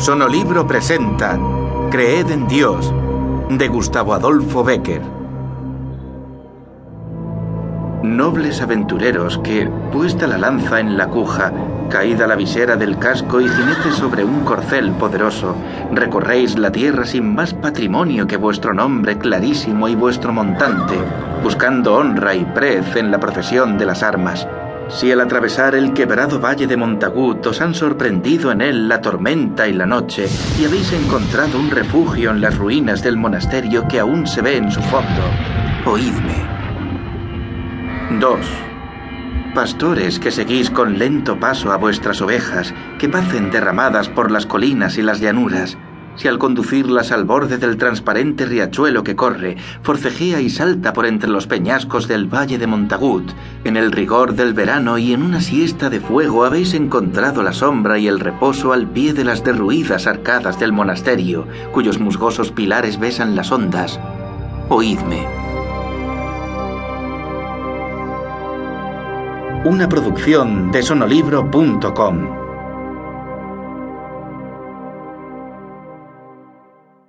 Sonolibro presenta Creed en Dios de Gustavo Adolfo Becker. Nobles aventureros que, puesta la lanza en la cuja, caída la visera del casco y jinete sobre un corcel poderoso, recorréis la tierra sin más patrimonio que vuestro nombre clarísimo y vuestro montante, buscando honra y prez en la profesión de las armas. Si al atravesar el quebrado valle de Montagut os han sorprendido en él la tormenta y la noche, y habéis encontrado un refugio en las ruinas del monasterio que aún se ve en su fondo, oídme. 2. Pastores que seguís con lento paso a vuestras ovejas, que pacen derramadas por las colinas y las llanuras, si al conducirlas al borde del transparente riachuelo que corre, forcejea y salta por entre los peñascos del valle de Montagut, en el rigor del verano y en una siesta de fuego habéis encontrado la sombra y el reposo al pie de las derruidas arcadas del monasterio, cuyos musgosos pilares besan las ondas. Oídme. Una producción de sonolibro.com